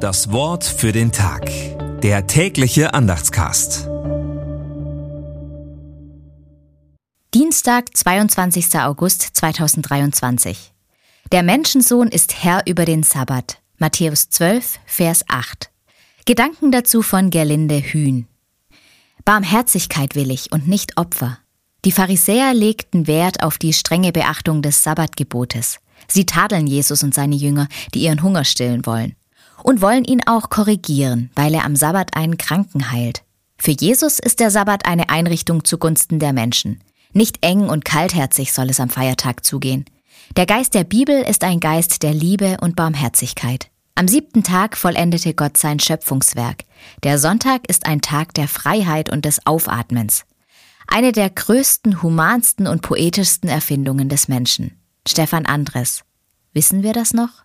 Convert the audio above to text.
Das Wort für den Tag. Der tägliche Andachtscast. Dienstag, 22. August 2023. Der Menschensohn ist Herr über den Sabbat. Matthäus 12, Vers 8. Gedanken dazu von Gerlinde Hühn. Barmherzigkeit will ich und nicht Opfer. Die Pharisäer legten Wert auf die strenge Beachtung des Sabbatgebotes. Sie tadeln Jesus und seine Jünger, die ihren Hunger stillen wollen. Und wollen ihn auch korrigieren, weil er am Sabbat einen Kranken heilt. Für Jesus ist der Sabbat eine Einrichtung zugunsten der Menschen. Nicht eng und kaltherzig soll es am Feiertag zugehen. Der Geist der Bibel ist ein Geist der Liebe und Barmherzigkeit. Am siebten Tag vollendete Gott sein Schöpfungswerk. Der Sonntag ist ein Tag der Freiheit und des Aufatmens. Eine der größten, humansten und poetischsten Erfindungen des Menschen. Stefan Andres. Wissen wir das noch?